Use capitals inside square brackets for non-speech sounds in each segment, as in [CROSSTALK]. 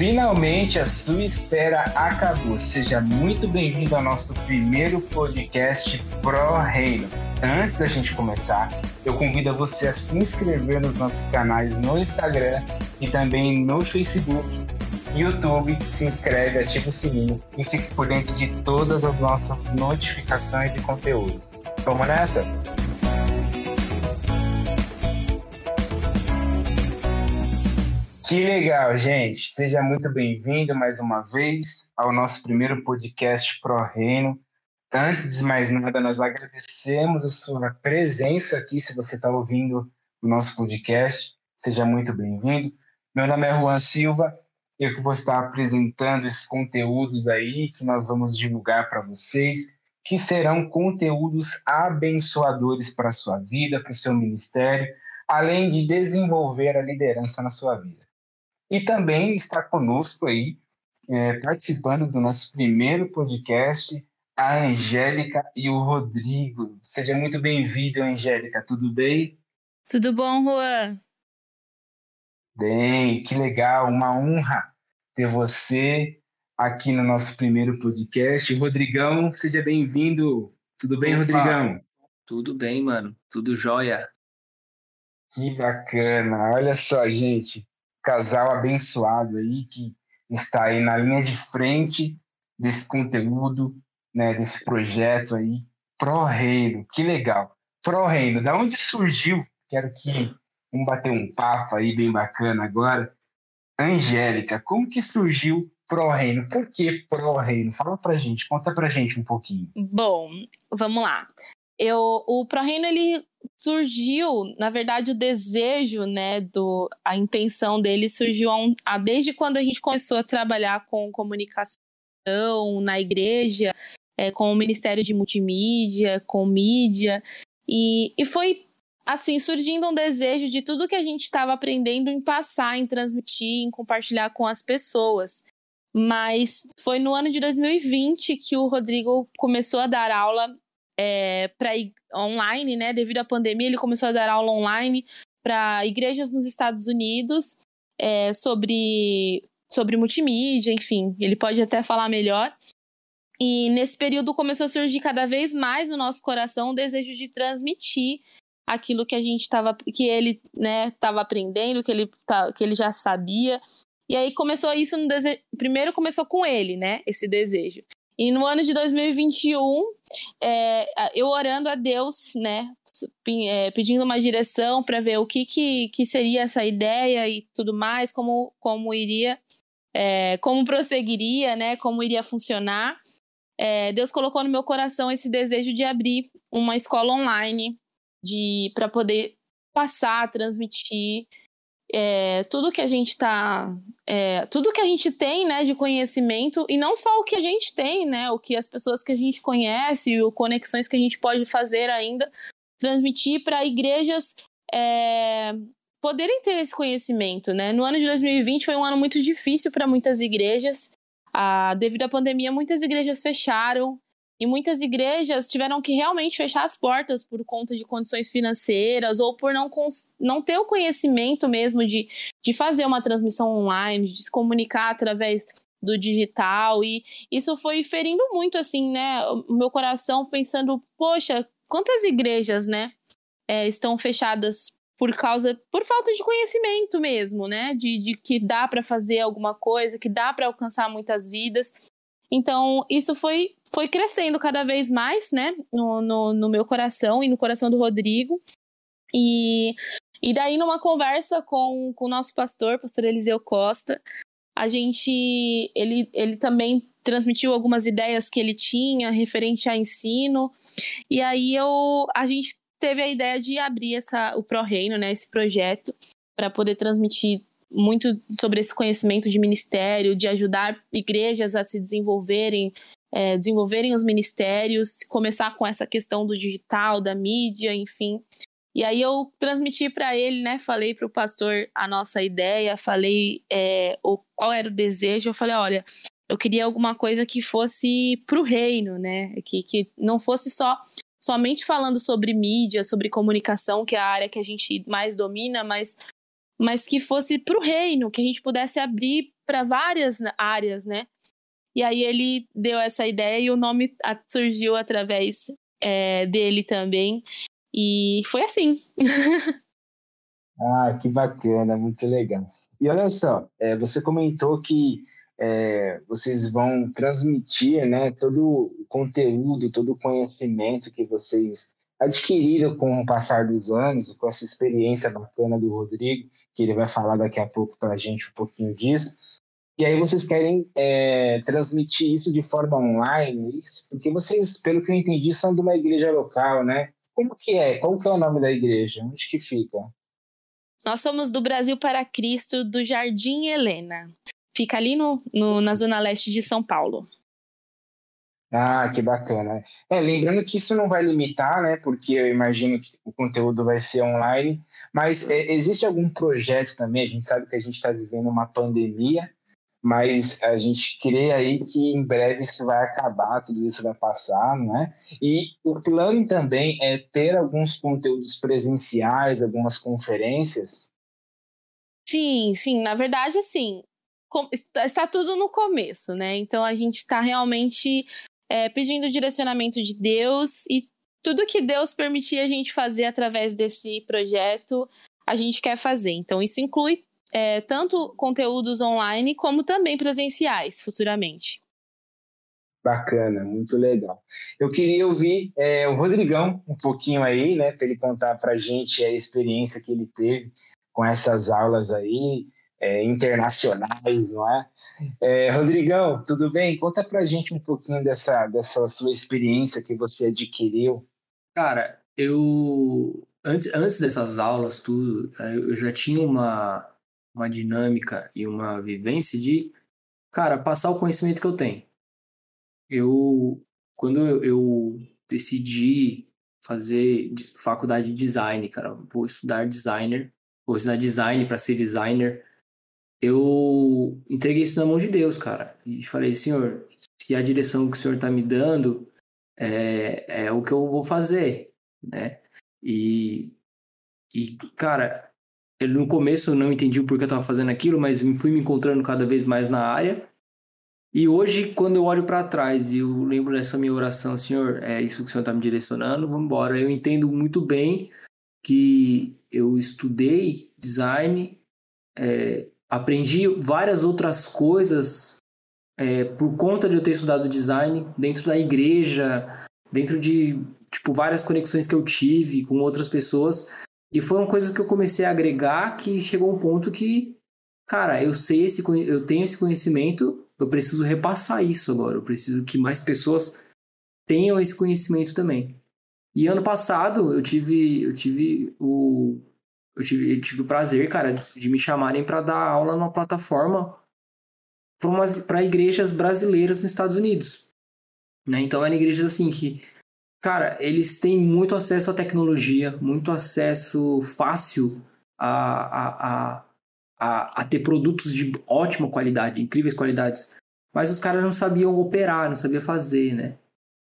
Finalmente a sua espera acabou. Seja muito bem-vindo ao nosso primeiro podcast Pro Reino. Antes da gente começar, eu convido você a se inscrever nos nossos canais no Instagram e também no Facebook, YouTube. Se inscreve, ativa o sininho e fique por dentro de todas as nossas notificações e conteúdos. Vamos nessa? Que legal, gente. Seja muito bem-vindo mais uma vez ao nosso primeiro podcast Pro Reino. Antes de mais nada, nós agradecemos a sua presença aqui, se você está ouvindo o nosso podcast. Seja muito bem-vindo. Meu nome é Juan Silva, eu que vou estar apresentando esses conteúdos aí que nós vamos divulgar para vocês, que serão conteúdos abençoadores para a sua vida, para o seu ministério, além de desenvolver a liderança na sua vida. E também está conosco aí, é, participando do nosso primeiro podcast, a Angélica e o Rodrigo. Seja muito bem-vindo, Angélica, tudo bem? Tudo bom, Juan? Bem, que legal, uma honra ter você aqui no nosso primeiro podcast. Rodrigão, seja bem-vindo. Tudo bem, Opa, Rodrigão? Tudo bem, mano. Tudo jóia. Que bacana. Olha só, gente casal abençoado aí que está aí na linha de frente desse conteúdo, né, desse projeto aí, Pro Reino. Que legal. Pro Reino, da onde surgiu? Quero que vamos bater um papo aí bem bacana agora. Angélica, como que surgiu Pro Reino? Por que Pro Reino? Fala pra gente, conta pra gente um pouquinho. Bom, vamos lá. Eu, o Pro Reino ele surgiu, na verdade, o desejo, né, do, a intenção dele surgiu a um, a, desde quando a gente começou a trabalhar com comunicação na igreja, é, com o Ministério de Multimídia, com mídia, e, e foi assim surgindo um desejo de tudo que a gente estava aprendendo em passar, em transmitir, em compartilhar com as pessoas. Mas foi no ano de 2020 que o Rodrigo começou a dar aula é, para online, né? Devido à pandemia, ele começou a dar aula online para igrejas nos Estados Unidos é, sobre, sobre multimídia, enfim, ele pode até falar melhor. E nesse período começou a surgir cada vez mais no nosso coração o desejo de transmitir aquilo que a gente estava, que ele, né, aprendendo, que ele, tá, que ele já sabia. E aí começou isso no. Primeiro começou com ele, né? Esse desejo. E no ano de 2021, é, eu orando a Deus, né, é, pedindo uma direção para ver o que, que, que, seria essa ideia e tudo mais, como, como iria, é, como prosseguiria, né, como iria funcionar. É, Deus colocou no meu coração esse desejo de abrir uma escola online de para poder passar, transmitir é, tudo que a gente está, é, tudo que a gente tem, né, de conhecimento e não só o que a gente tem, né, o que as pessoas que a gente conhece, o conexões que a gente pode fazer ainda, transmitir para igrejas é, poderem ter esse conhecimento, né? No ano de 2020 foi um ano muito difícil para muitas igrejas. Ah, devido à pandemia, muitas igrejas fecharam. E muitas igrejas tiveram que realmente fechar as portas por conta de condições financeiras ou por não, não ter o conhecimento mesmo de, de fazer uma transmissão online, de se comunicar através do digital. E isso foi ferindo muito, assim, né? O meu coração pensando, poxa, quantas igrejas, né, é, estão fechadas por causa, por falta de conhecimento mesmo, né? De, de que dá para fazer alguma coisa, que dá para alcançar muitas vidas. Então, isso foi foi crescendo cada vez mais, né, no, no, no meu coração e no coração do Rodrigo. E, e daí, numa conversa com, com o nosso pastor, pastor Eliseu Costa, a gente, ele, ele também transmitiu algumas ideias que ele tinha referente a ensino, e aí eu, a gente teve a ideia de abrir essa, o Pro Reino, né, esse projeto, para poder transmitir muito sobre esse conhecimento de ministério, de ajudar igrejas a se desenvolverem é, desenvolverem os ministérios, começar com essa questão do digital, da mídia, enfim. E aí eu transmiti para ele, né? Falei para o pastor a nossa ideia, falei é, o, qual era o desejo. Eu falei, olha, eu queria alguma coisa que fosse para o reino, né? Que, que não fosse só somente falando sobre mídia, sobre comunicação, que é a área que a gente mais domina, mas, mas que fosse para o reino, que a gente pudesse abrir para várias áreas, né? E aí ele deu essa ideia e o nome surgiu através é, dele também. E foi assim. [LAUGHS] ah, que bacana, muito legal. E olha só, é, você comentou que é, vocês vão transmitir né, todo o conteúdo, todo o conhecimento que vocês adquiriram com o passar dos anos, com essa experiência bacana do Rodrigo, que ele vai falar daqui a pouco para a gente um pouquinho disso. E aí vocês querem é, transmitir isso de forma online, isso? porque vocês, pelo que eu entendi, são de uma igreja local, né? Como que é? Qual que é o nome da igreja? Onde que fica? Nós somos do Brasil para Cristo, do Jardim Helena. Fica ali no, no, na zona leste de São Paulo. Ah, que bacana. É, lembrando que isso não vai limitar, né? Porque eu imagino que o conteúdo vai ser online, mas é, existe algum projeto também? A gente sabe que a gente está vivendo uma pandemia, mas a gente crê aí que em breve isso vai acabar, tudo isso vai passar, não é? E o plano também é ter alguns conteúdos presenciais, algumas conferências. Sim, sim, na verdade, assim, está tudo no começo, né? Então a gente está realmente é, pedindo o direcionamento de Deus e tudo que Deus permitir a gente fazer através desse projeto, a gente quer fazer. Então isso inclui é, tanto conteúdos online como também presenciais futuramente. Bacana, muito legal. Eu queria ouvir é, o Rodrigão um pouquinho aí, né, para ele contar para a gente a experiência que ele teve com essas aulas aí, é, internacionais, não é? é? Rodrigão, tudo bem? Conta para a gente um pouquinho dessa, dessa sua experiência que você adquiriu. Cara, eu antes, antes dessas aulas, tudo, eu já tinha uma, uma dinâmica e uma vivência de, cara, passar o conhecimento que eu tenho. Eu, quando eu, eu decidi fazer faculdade de design, cara, vou estudar designer, vou estudar design para ser designer, eu entreguei isso na mão de Deus, cara, e falei, Senhor, se a direção que o Senhor está me dando é, é o que eu vou fazer, né? E, e cara, ele, no começo eu não entendi o porquê eu estava fazendo aquilo, mas fui me encontrando cada vez mais na área. E hoje, quando eu olho para trás e eu lembro dessa minha oração, Senhor, é isso que o Senhor está me direcionando, vamos embora. Eu entendo muito bem que eu estudei design, é, aprendi várias outras coisas é, por conta de eu ter estudado design dentro da igreja, dentro de tipo várias conexões que eu tive com outras pessoas e foram coisas que eu comecei a agregar que chegou um ponto que, cara, eu sei esse eu tenho esse conhecimento, eu preciso repassar isso agora, eu preciso que mais pessoas tenham esse conhecimento também. E ano passado eu tive eu tive o eu tive, eu tive o prazer, cara, de me chamarem para dar aula numa plataforma para igrejas brasileiras nos Estados Unidos. Né? Então eram igrejas assim que Cara, eles têm muito acesso à tecnologia, muito acesso fácil a, a, a, a, ter produtos de ótima qualidade, incríveis qualidades. Mas os caras não sabiam operar, não sabiam fazer, né?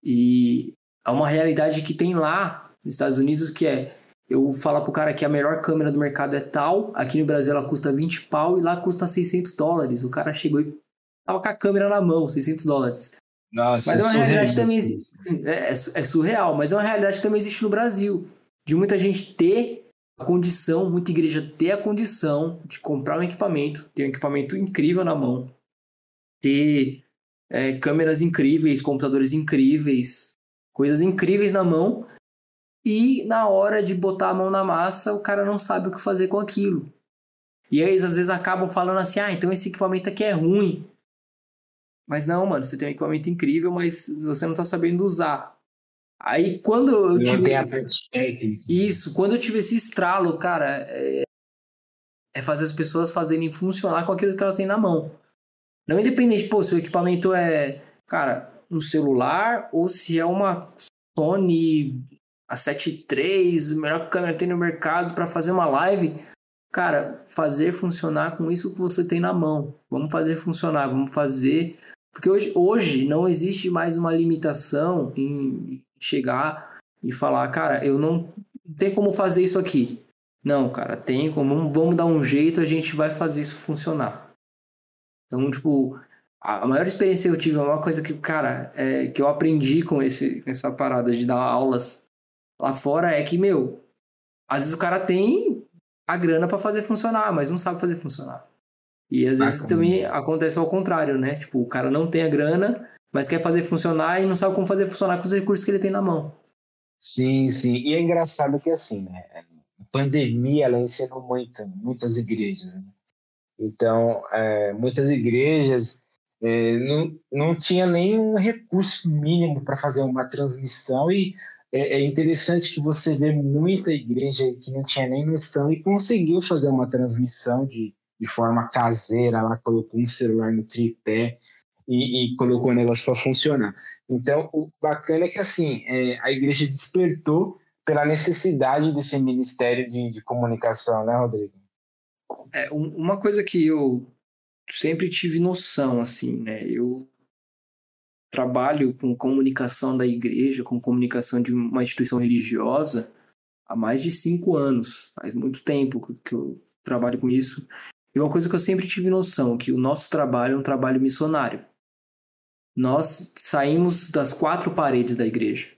E há uma realidade que tem lá nos Estados Unidos que é eu falar pro cara que a melhor câmera do mercado é tal, aqui no Brasil ela custa 20 pau e lá custa 600 dólares. O cara chegou e tava com a câmera na mão, 600 dólares. Nossa, mas é uma realidade que também existe. É, é, é, surreal, mas é uma realidade que também existe no Brasil. De muita gente ter a condição, muita igreja ter a condição de comprar um equipamento, ter um equipamento incrível na mão, ter é, câmeras incríveis, computadores incríveis, coisas incríveis na mão, e na hora de botar a mão na massa, o cara não sabe o que fazer com aquilo. E aí, eles às vezes acabam falando assim: ah, então esse equipamento aqui é ruim. Mas não, mano, você tem um equipamento incrível, mas você não tá sabendo usar. Aí quando eu não tive. Isso, quando eu tive esse estralo, cara, é... é fazer as pessoas fazerem funcionar com aquilo que elas têm na mão. Não independente, pô, se o equipamento é, cara, um celular ou se é uma Sony A7 III, a melhor câmera que tem no mercado para fazer uma live. Cara, fazer funcionar com isso que você tem na mão. Vamos fazer funcionar, vamos fazer porque hoje, hoje não existe mais uma limitação em chegar e falar, cara, eu não, não tem como fazer isso aqui. Não, cara, tem como, vamos dar um jeito, a gente vai fazer isso funcionar. Então, tipo, a maior experiência que eu tive, é uma coisa que, cara, é, que eu aprendi com esse, essa parada de dar aulas lá fora é que, meu, às vezes o cara tem a grana para fazer funcionar, mas não sabe fazer funcionar. E às vezes ah, também acontece ao contrário, né? Tipo, o cara não tem a grana, mas quer fazer funcionar e não sabe como fazer funcionar com os recursos que ele tem na mão. Sim, sim. E é engraçado que assim, né? A pandemia ela ensinou muito, muitas igrejas. Né? Então, é, muitas igrejas é, não, não tinha nenhum recurso mínimo para fazer uma transmissão e é, é, interessante que você vê muita igreja que não tinha nem noção e conseguiu fazer uma transmissão de, de forma caseira, ela colocou um celular no tripé e, e colocou nelas para funcionar. Então, o bacana é que assim, é, a igreja despertou pela necessidade desse ministério de, de comunicação, né, Rodrigo? É, uma coisa que eu sempre tive noção, assim, né? Eu trabalho com comunicação da igreja, com comunicação de uma instituição religiosa há mais de cinco anos. Faz muito tempo que eu trabalho com isso. E uma coisa que eu sempre tive noção, que o nosso trabalho é um trabalho missionário. Nós saímos das quatro paredes da igreja.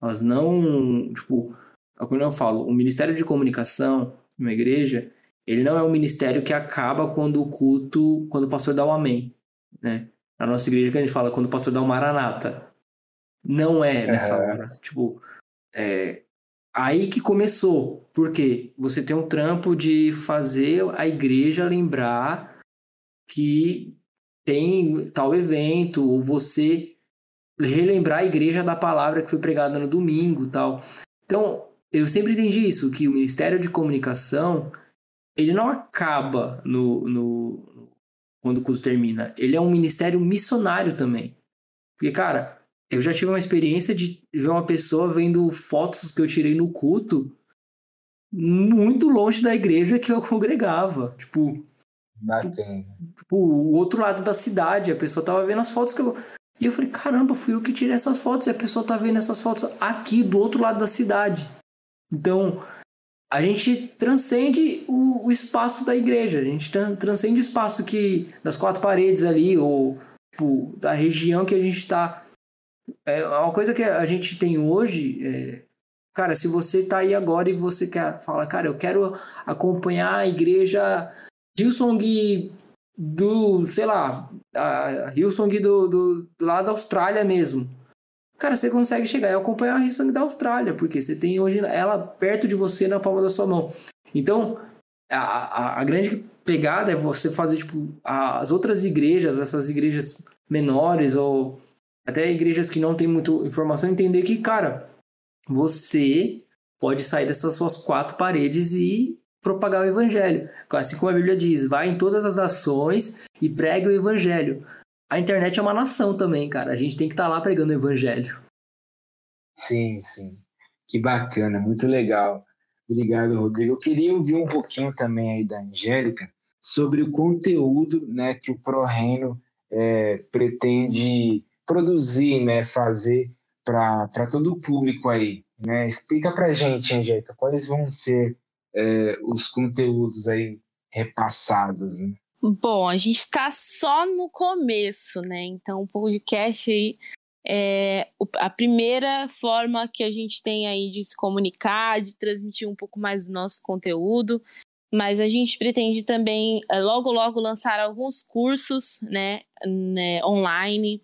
Nós não, tipo, é como eu falo, o Ministério de Comunicação, uma igreja, ele não é um ministério que acaba quando o culto, quando o pastor dá o amém, né? Na nossa igreja que a gente fala quando o pastor dá o maranata. Não é nessa é. hora. Tipo, é aí que começou. Porque você tem um trampo de fazer a igreja lembrar que tem tal evento, ou você relembrar a igreja da palavra que foi pregada no domingo tal. Então, eu sempre entendi isso, que o Ministério de Comunicação ele não acaba no, no quando o culto termina. Ele é um ministério missionário também. Porque, cara, eu já tive uma experiência de ver uma pessoa vendo fotos que eu tirei no culto muito longe da igreja que eu congregava. Tipo, Bacana. Tipo, o outro lado da cidade. A pessoa tava vendo as fotos que eu. E eu falei, caramba, fui eu que tirei essas fotos e a pessoa tá vendo essas fotos aqui do outro lado da cidade. Então, a gente transcende o, o, espaço da igreja, a gente transcende o espaço que das quatro paredes ali, ou tipo, da região que a gente está. É uma coisa que a gente tem hoje, é, cara, se você está aí agora e você quer falar, cara, eu quero acompanhar a igreja Hillsong do, sei lá, a Hillsong do, do, do lado da Austrália mesmo cara, você consegue chegar e acompanhar a Hillsong da Austrália, porque você tem hoje ela perto de você na palma da sua mão. Então, a, a, a grande pegada é você fazer, tipo, as outras igrejas, essas igrejas menores ou até igrejas que não tem muita informação, entender que, cara, você pode sair dessas suas quatro paredes e propagar o evangelho. Assim como a Bíblia diz, vai em todas as ações e pregue o evangelho a internet é uma nação também, cara. A gente tem que estar tá lá pregando o evangelho. Sim, sim. Que bacana, muito legal. Obrigado, Rodrigo. Eu queria ouvir um pouquinho também aí da Angélica sobre o conteúdo né, que o ProReino é, pretende produzir, né, fazer para todo o público aí. Né? Explica para gente, Angélica, quais vão ser é, os conteúdos aí repassados, né? Bom, a gente está só no começo, né? Então, o podcast aí é a primeira forma que a gente tem aí de se comunicar, de transmitir um pouco mais do nosso conteúdo. Mas a gente pretende também, é, logo, logo, lançar alguns cursos, né, né online.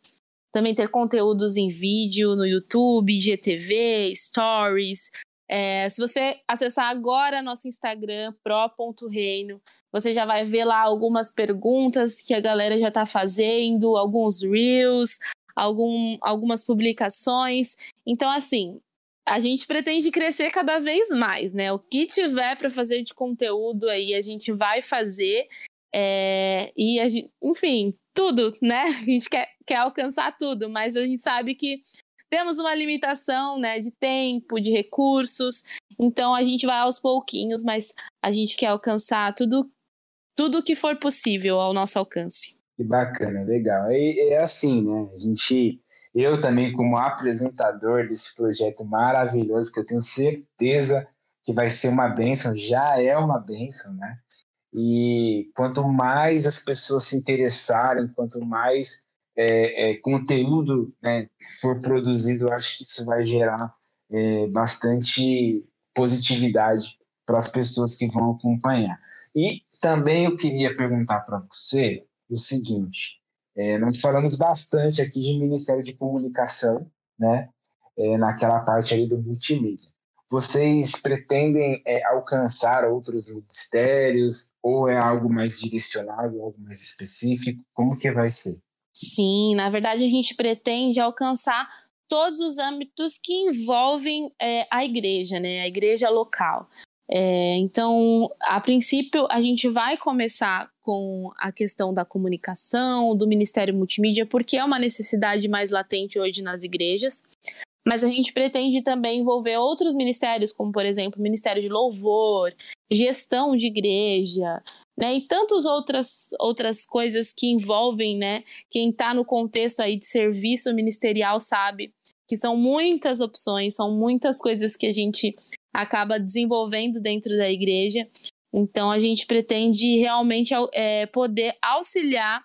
Também ter conteúdos em vídeo no YouTube, GTV, Stories. É, se você acessar agora nosso Instagram, pro.reino, você já vai ver lá algumas perguntas que a galera já está fazendo, alguns reels, algum, algumas publicações. Então, assim, a gente pretende crescer cada vez mais, né? O que tiver para fazer de conteúdo aí, a gente vai fazer. É, e, gente, enfim, tudo, né? [LAUGHS] A gente quer, quer alcançar tudo, mas a gente sabe que temos uma limitação, né, de tempo, de recursos. Então a gente vai aos pouquinhos, mas a gente quer alcançar tudo tudo que for possível ao nosso alcance. Que bacana, legal. E é assim, né? A gente, eu também como apresentador desse projeto maravilhoso que eu tenho certeza que vai ser uma bênção, já é uma bênção, né? E quanto mais as pessoas se interessarem, quanto mais é, é, conteúdo né, for produzido, acho que isso vai gerar é, bastante positividade para as pessoas que vão acompanhar. E também eu queria perguntar para você o seguinte: é, nós falamos bastante aqui de Ministério de Comunicação, né? É, naquela parte ali do multimídia. Vocês pretendem é, alcançar outros ministérios ou é algo mais direcionado, algo mais específico? Como que vai ser? Sim, na verdade a gente pretende alcançar todos os âmbitos que envolvem é, a igreja, né? A igreja local. É, então, a princípio, a gente vai começar com a questão da comunicação, do Ministério Multimídia, porque é uma necessidade mais latente hoje nas igrejas. Mas a gente pretende também envolver outros ministérios, como, por exemplo, o Ministério de Louvor, gestão de igreja, né? E tantas outras, outras coisas que envolvem, né? Quem está no contexto aí de serviço ministerial sabe que são muitas opções, são muitas coisas que a gente acaba desenvolvendo dentro da igreja. Então a gente pretende realmente é, poder auxiliar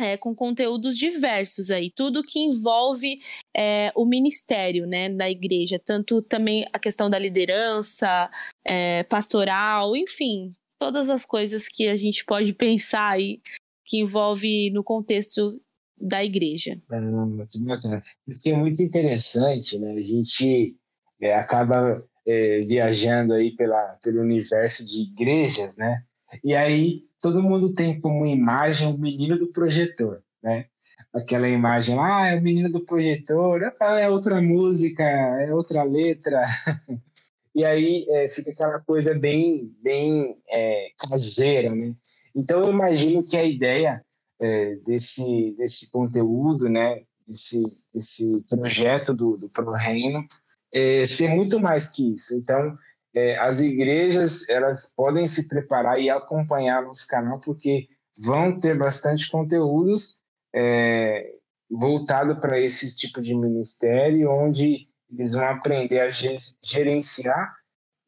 é, com conteúdos diversos aí, tudo que envolve é, o ministério né, da igreja, tanto também a questão da liderança, é, pastoral, enfim, todas as coisas que a gente pode pensar aí que envolve no contexto da igreja. Muito bacana. Porque é muito interessante, né? A gente é, acaba é, viajando aí pela, pelo universo de igrejas, né? E aí todo mundo tem como imagem o menino do projetor, né? Aquela imagem lá, ah, é o menino do projetor, ah, é outra música, é outra letra. [LAUGHS] e aí é, fica aquela coisa bem, bem é, caseira, né? Então eu imagino que a ideia é, desse, desse conteúdo, né? Esse, esse projeto do, do Pro Reino é, ser muito mais que isso. Então, é, as igrejas elas podem se preparar e acompanhar nosso canal porque vão ter bastante conteúdos é, voltado para esse tipo de ministério, onde eles vão aprender a gerenciar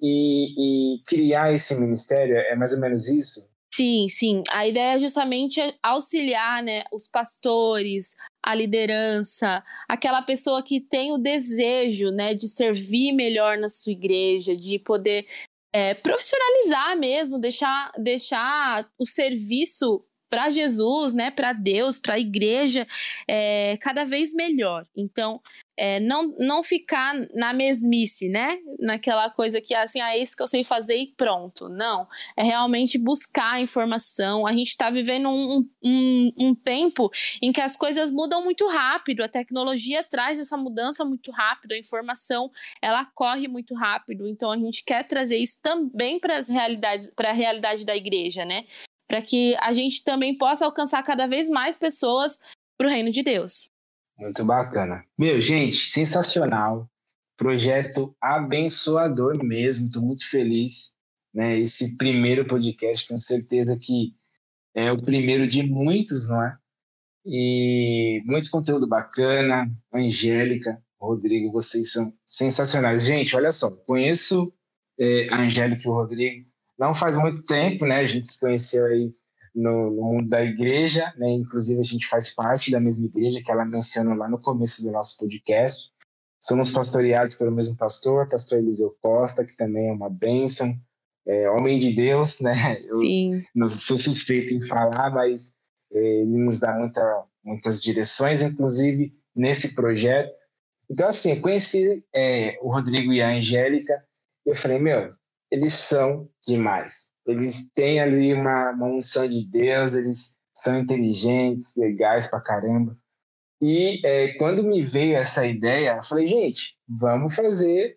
e, e criar esse ministério. É mais ou menos isso? Sim, sim. A ideia é justamente auxiliar né, os pastores, a liderança, aquela pessoa que tem o desejo né, de servir melhor na sua igreja, de poder é, profissionalizar mesmo, deixar, deixar o serviço para Jesus, né, para Deus, para a igreja, é, cada vez melhor. Então, é, não, não ficar na mesmice, né? Naquela coisa que assim, ah, é isso que eu sei fazer e pronto. Não. É realmente buscar informação. A gente está vivendo um, um, um, tempo em que as coisas mudam muito rápido. A tecnologia traz essa mudança muito rápido. A informação ela corre muito rápido. Então a gente quer trazer isso também para as realidades, para a realidade da igreja, né? Para que a gente também possa alcançar cada vez mais pessoas para o reino de Deus. Muito bacana. Meu, gente, sensacional. Projeto abençoador mesmo. Estou muito feliz. Né? Esse primeiro podcast, tenho certeza que é o primeiro de muitos, não é? E muito conteúdo bacana. Angélica, Rodrigo, vocês são sensacionais. Gente, olha só, conheço é, a Angélica e o Rodrigo não faz muito tempo, né? A gente se conheceu aí no, no, mundo da igreja, né? Inclusive a gente faz parte da mesma igreja que ela menciona lá no começo do nosso podcast. Somos pastoreados pelo mesmo pastor, pastor Eliseu Costa, que também é uma bênção, é, homem de Deus, né? Eu Sim. não sou suspeito em falar, mas é, ele nos dá muita, muitas direções, inclusive nesse projeto. Então, assim, eu conheci é, o Rodrigo e a Angélica, eu falei, meu, eles são demais eles têm ali uma, uma unção de Deus, eles são inteligentes, legais pra caramba. E é, quando me veio essa ideia, eu falei, gente, vamos fazer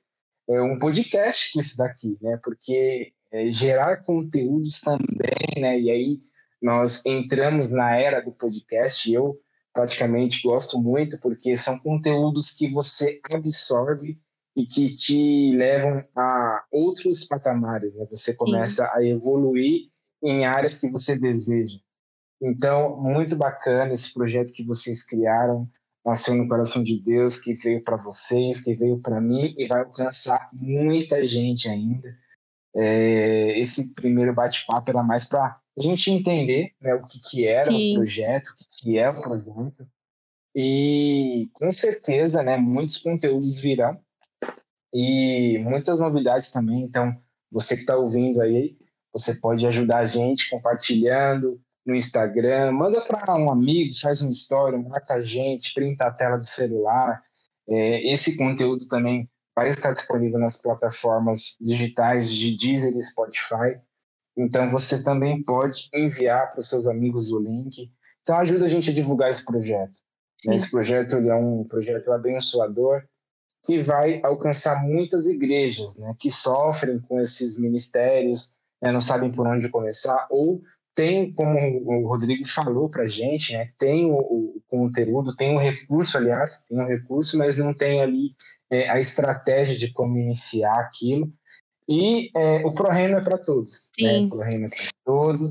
é, um podcast com isso daqui, né? Porque é, gerar conteúdos também, né? E aí nós entramos na era do podcast. Eu praticamente gosto muito porque são conteúdos que você absorve e que te levam a outros patamares, né? Você começa Sim. a evoluir em áreas que você deseja. Então, muito bacana esse projeto que vocês criaram, nasceu no coração de Deus, que veio para vocês, que veio para mim e vai alcançar muita gente ainda. É, esse primeiro bate-papo era mais para a gente entender né, o que, que era Sim. o projeto, o que, que é o projeto. E com certeza, né, muitos conteúdos virão e muitas novidades também. Então, você que está ouvindo aí, você pode ajudar a gente compartilhando no Instagram, manda para um amigo, faz uma história, marca a gente, printa a tela do celular. É, esse conteúdo também vai estar disponível nas plataformas digitais de Deezer e Spotify. Então você também pode enviar para os seus amigos o link. Então ajuda a gente a divulgar esse projeto. Sim. Esse projeto é um projeto abençoador que vai alcançar muitas igrejas né, que sofrem com esses ministérios, né, não sabem por onde começar, ou tem, como o Rodrigo falou para a gente, né, tem o, o, conteúdo, tem um recurso, aliás, tem um recurso, mas não tem ali é, a estratégia de como iniciar aquilo. E é, o ProReno é para todos. Né? Sim. Né? O ProReno é para todos.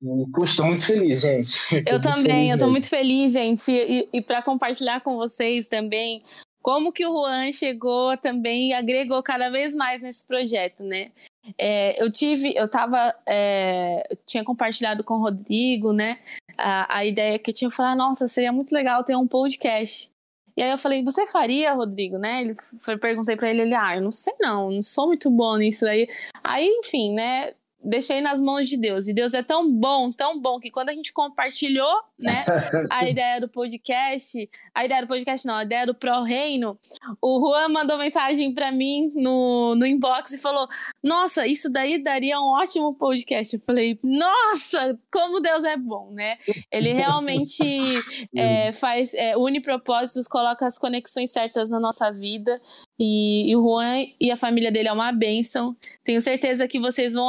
E, puxa, estou muito feliz, gente. Eu [LAUGHS] também, eu estou muito feliz, gente. E, e para compartilhar com vocês também como que o Juan chegou também e agregou cada vez mais nesse projeto, né? É, eu tive, eu tava, é, eu tinha compartilhado com o Rodrigo, né, a, a ideia que eu tinha falado, nossa, seria muito legal ter um podcast. E aí eu falei, você faria, Rodrigo, né? Ele foi, perguntei para ele, ele, ah, eu não sei não, não sou muito bom nisso aí. Aí, enfim, né, deixei nas mãos de Deus. E Deus é tão bom, tão bom, que quando a gente compartilhou, né, [LAUGHS] a ideia do podcast, a ideia do podcast não, a ideia do Pro Reino, o Juan mandou mensagem para mim no, no inbox e falou: Nossa, isso daí daria um ótimo podcast. Eu falei: Nossa, como Deus é bom, né? Ele realmente [LAUGHS] é, faz, é, une propósitos, coloca as conexões certas na nossa vida. E, e, o Juan e a família dele é uma bênção. Tenho certeza que vocês vão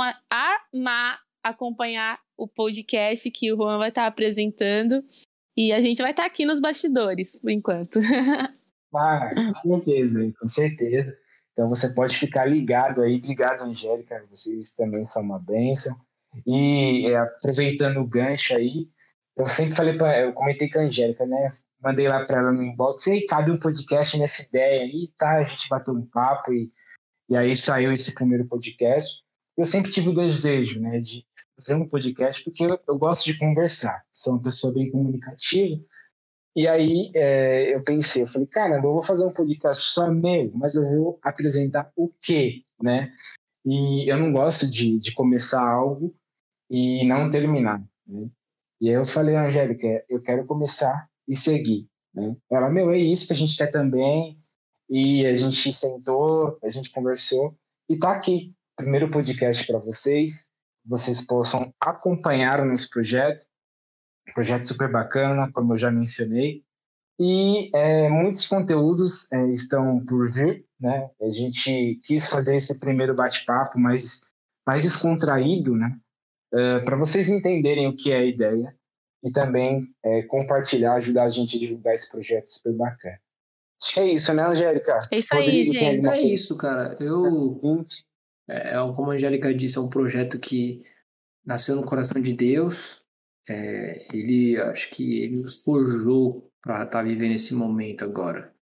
amar acompanhar o podcast que o Juan vai estar apresentando. E a gente vai estar aqui nos bastidores, por enquanto. [LAUGHS] Ah, com certeza, com certeza. Então você pode ficar ligado aí. Obrigado, Angélica. Vocês também são uma bênção. E é, aproveitando o gancho aí, eu sempre falei para eu comentei com a Angélica, né? Mandei lá para ela no inbox, e cabe um podcast nessa ideia aí, tá? A gente bateu um papo e, e aí saiu esse primeiro podcast. Eu sempre tive o desejo, né, de fazer um podcast porque eu, eu gosto de conversar, sou uma pessoa bem comunicativa. E aí é, eu pensei, eu falei, cara, eu vou fazer um podcast só meu, mas eu vou apresentar o quê, né? E eu não gosto de, de começar algo e não terminar, né? E aí eu falei, Angélica, eu quero começar e seguir. Né? Ela, meu, é isso que a gente quer também. E a gente sentou, a gente conversou e tá aqui. Primeiro podcast para vocês. Vocês possam acompanhar o nosso projeto. Projeto super bacana, como eu já mencionei. E é, muitos conteúdos é, estão por vir. Né? A gente quis fazer esse primeiro bate-papo mais, mais descontraído, né? uh, para vocês entenderem o que é a ideia e também uh, compartilhar, ajudar a gente a divulgar esse projeto super bacana. Acho que é isso, né, Angélica? É isso aí, gente. É isso, cara. Eu. É, é, como a Angélica disse, é um projeto que nasceu no coração de Deus. É, ele, acho que ele nos forjou para estar tá vivendo esse momento agora.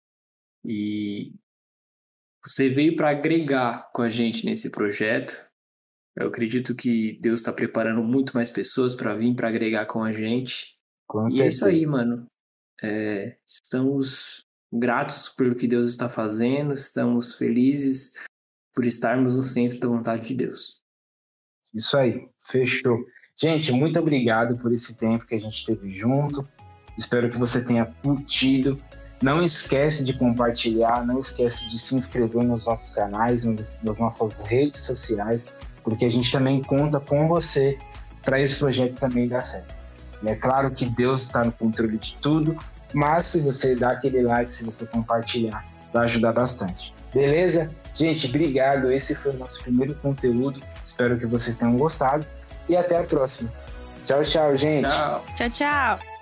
E você veio para agregar com a gente nesse projeto. Eu acredito que Deus está preparando muito mais pessoas para vir para agregar com a gente. Com e é isso aí, mano. É, estamos gratos pelo que Deus está fazendo, estamos felizes por estarmos no centro da vontade de Deus. Isso aí, fechou. Gente, muito obrigado por esse tempo que a gente teve junto. Espero que você tenha curtido. Não esquece de compartilhar, não esquece de se inscrever nos nossos canais, nas nossas redes sociais porque a gente também conta com você para esse projeto também dar certo. É claro que Deus está no controle de tudo, mas se você dar aquele like, se você compartilhar, vai ajudar bastante. Beleza? Gente, obrigado. Esse foi o nosso primeiro conteúdo. Espero que vocês tenham gostado e até a próxima. Tchau, tchau, gente. Tchau, tchau. tchau.